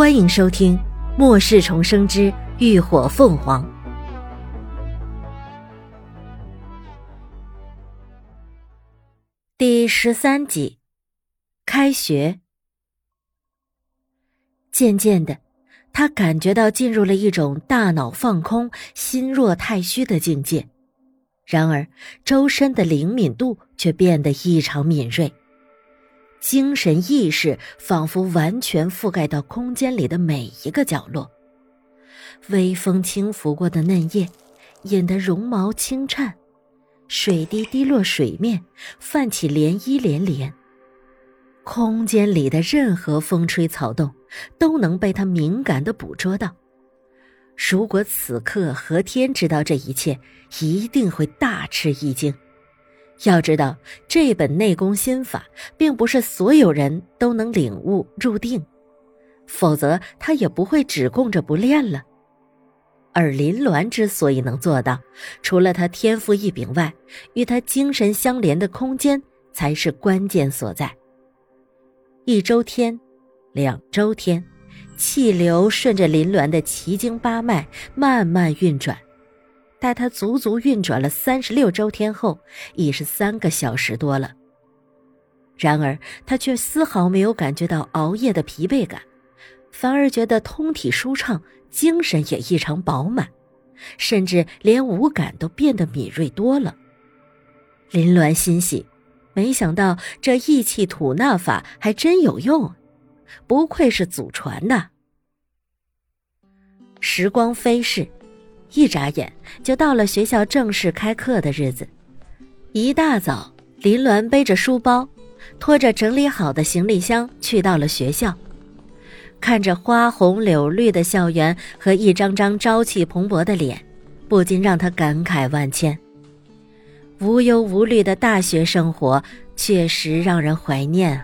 欢迎收听《末世重生之浴火凤凰》第十三集。开学，渐渐的，他感觉到进入了一种大脑放空、心若太虚的境界，然而周身的灵敏度却变得异常敏锐。精神意识仿佛完全覆盖到空间里的每一个角落，微风轻拂过的嫩叶，引得绒毛轻颤，水滴滴落水面，泛起涟漪连连。空间里的任何风吹草动，都能被他敏感的捕捉到。如果此刻何天知道这一切，一定会大吃一惊。要知道，这本内功心法并不是所有人都能领悟入定，否则他也不会只供着不练了。而林鸾之所以能做到，除了他天赋异禀外，与他精神相连的空间才是关键所在。一周天，两周天，气流顺着林鸾的奇经八脉慢慢运转。待他足足运转了三十六周天后，已是三个小时多了。然而他却丝毫没有感觉到熬夜的疲惫感，反而觉得通体舒畅，精神也异常饱满，甚至连五感都变得敏锐多了。林鸾欣喜，没想到这意气吐纳法还真有用，不愧是祖传的。时光飞逝。一眨眼就到了学校正式开课的日子。一大早，林鸾背着书包，拖着整理好的行李箱去到了学校。看着花红柳绿的校园和一张张朝气蓬勃的脸，不禁让他感慨万千。无忧无虑的大学生活确实让人怀念。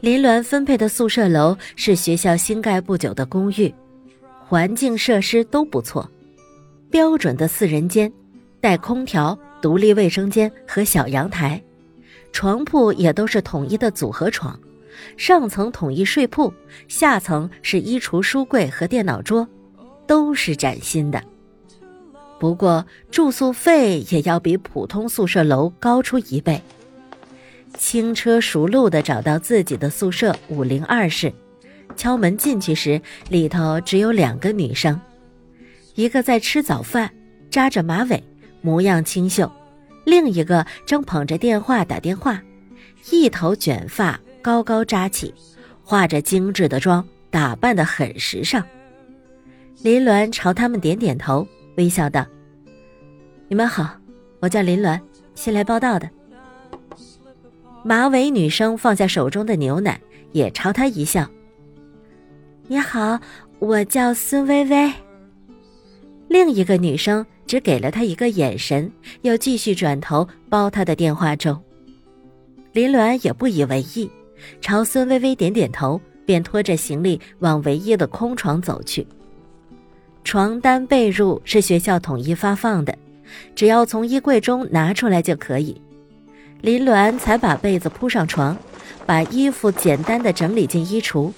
林鸾分配的宿舍楼是学校新盖不久的公寓。环境设施都不错，标准的四人间，带空调、独立卫生间和小阳台，床铺也都是统一的组合床，上层统一睡铺，下层是衣橱、书柜和电脑桌，都是崭新的。不过住宿费也要比普通宿舍楼高出一倍。轻车熟路的找到自己的宿舍五零二室。敲门进去时，里头只有两个女生，一个在吃早饭，扎着马尾，模样清秀；另一个正捧着电话打电话，一头卷发高高扎起，化着精致的妆，打扮得很时尚。林鸾朝他们点点头，微笑道：“你们好，我叫林鸾，新来报道的。”马尾女生放下手中的牛奶，也朝他一笑。你好，我叫孙薇薇。另一个女生只给了他一个眼神，又继续转头煲他的电话粥。林鸾也不以为意，朝孙薇薇点点头，便拖着行李往唯一的空床走去。床单被褥是学校统一发放的，只要从衣柜中拿出来就可以。林鸾才把被子铺上床，把衣服简单的整理进衣橱。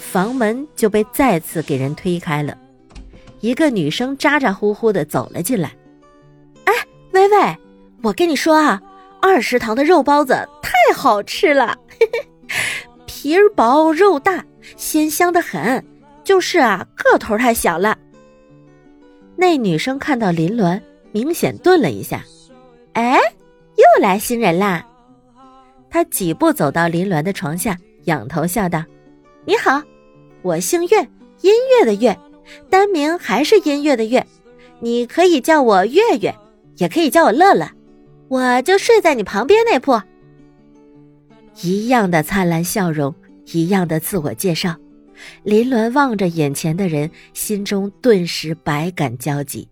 房门就被再次给人推开了，一个女生咋咋呼呼的走了进来。哎，薇薇，我跟你说啊，二食堂的肉包子太好吃了，皮儿薄肉大，鲜香的很。就是啊，个头太小了。那女生看到林鸾，明显顿了一下。哎，又来新人啦！她几步走到林鸾的床下，仰头笑道：“你好。”我姓岳，音乐的乐，单名还是音乐的乐，你可以叫我月月，也可以叫我乐乐，我就睡在你旁边那铺。一样的灿烂笑容，一样的自我介绍，林鸾望着眼前的人，心中顿时百感交集。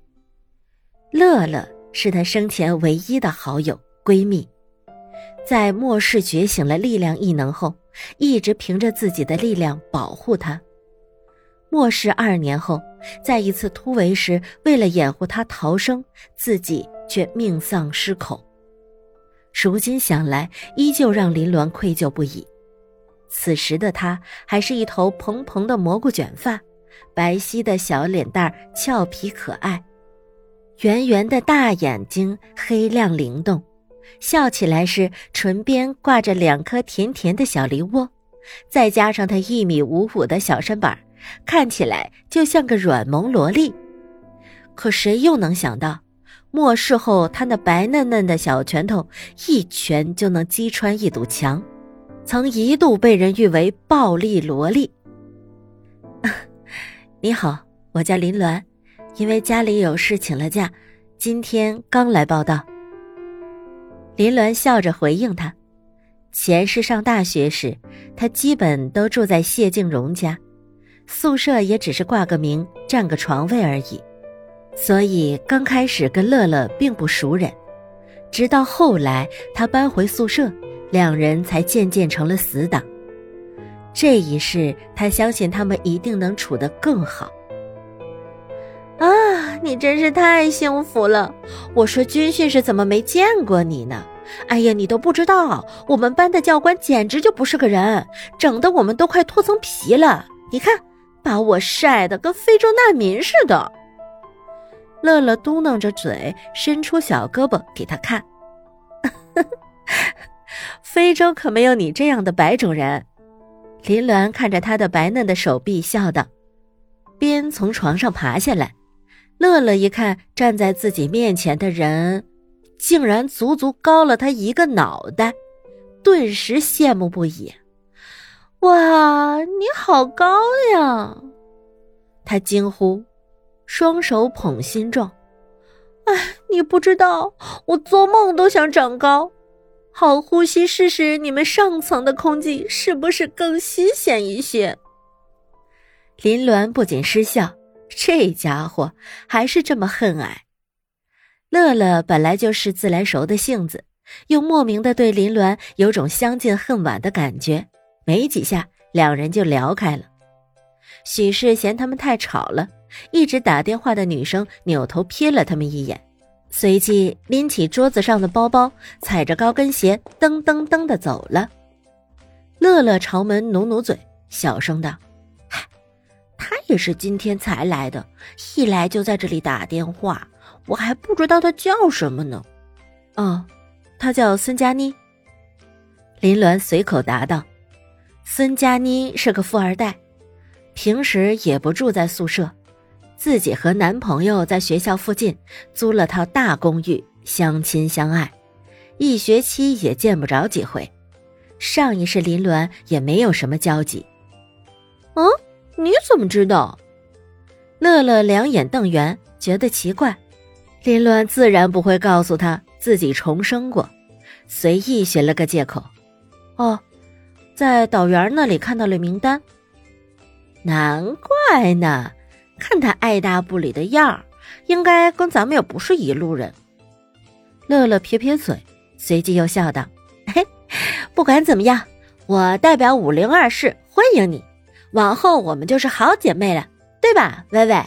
乐乐是他生前唯一的好友闺蜜，在末世觉醒了力量异能后。一直凭着自己的力量保护他。末世二年后，在一次突围时，为了掩护他逃生，自己却命丧狮口。如今想来，依旧让林鸾愧疚不已。此时的她还是一头蓬蓬的蘑菇卷发，白皙的小脸蛋俏皮可爱，圆圆的大眼睛黑亮灵动，笑起来时唇边挂着两颗甜甜的小梨窝，再加上她一米五五的小身板，看起来就像个软萌萝莉。可谁又能想到？末世后，他那白嫩嫩的小拳头一拳就能击穿一堵墙，曾一度被人誉为暴力萝莉。你好，我叫林鸾，因为家里有事请了假，今天刚来报道。林鸾笑着回应他：“前世上大学时，他基本都住在谢静荣家，宿舍也只是挂个名，占个床位而已。”所以刚开始跟乐乐并不熟人，直到后来他搬回宿舍，两人才渐渐成了死党。这一世，他相信他们一定能处得更好。啊，你真是太幸福了！我说军训时怎么没见过你呢？哎呀，你都不知道，我们班的教官简直就不是个人，整得我们都快脱层皮了。你看，把我晒得跟非洲难民似的。乐乐嘟囔着嘴，伸出小胳膊给他看。非洲可没有你这样的白种人。林鸾看着他的白嫩的手臂，笑道，边从床上爬下来。乐乐一看站在自己面前的人，竟然足足高了他一个脑袋，顿时羡慕不已。哇，你好高呀！他惊呼。双手捧心状，哎，你不知道，我做梦都想长高，好呼吸试试你们上层的空气是不是更新鲜一些。林鸾不仅失笑，这家伙还是这么恨矮。乐乐本来就是自来熟的性子，又莫名的对林鸾有种相见恨晚的感觉，没几下，两人就聊开了。许是嫌他们太吵了。一直打电话的女生扭头瞥了他们一眼，随即拎起桌子上的包包，踩着高跟鞋噔噔噔的走了。乐乐朝门努努嘴，小声道：“，他也是今天才来的，一来就在这里打电话，我还不知道他叫什么呢。”“哦，他叫孙佳妮。”林鸾随口答道。孙佳妮是个富二代，平时也不住在宿舍。自己和男朋友在学校附近租了套大公寓，相亲相爱，一学期也见不着几回。上一世林鸾也没有什么交集。嗯，你怎么知道？乐乐两眼瞪圆，觉得奇怪。林鸾自然不会告诉他自己重生过，随意寻了个借口。哦，在导员那里看到了名单。难怪呢。看他爱答不理的样儿，应该跟咱们也不是一路人。乐乐撇撇嘴，随即又笑道：“嘿，不管怎么样，我代表五零二室欢迎你。往后我们就是好姐妹了，对吧，微微？”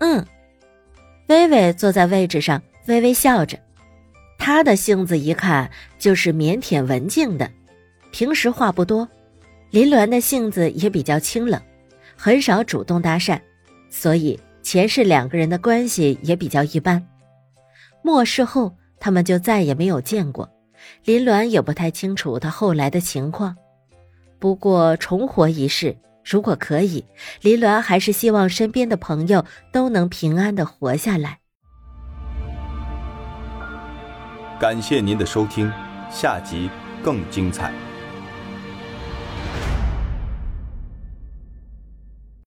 嗯，微微坐在位置上，微微笑着。她的性子一看就是腼腆文静的，平时话不多。林鸾的性子也比较清冷，很少主动搭讪。所以前世两个人的关系也比较一般，末世后他们就再也没有见过，林鸾也不太清楚他后来的情况。不过重活一世，如果可以，林鸾还是希望身边的朋友都能平安的活下来。感谢您的收听，下集更精彩。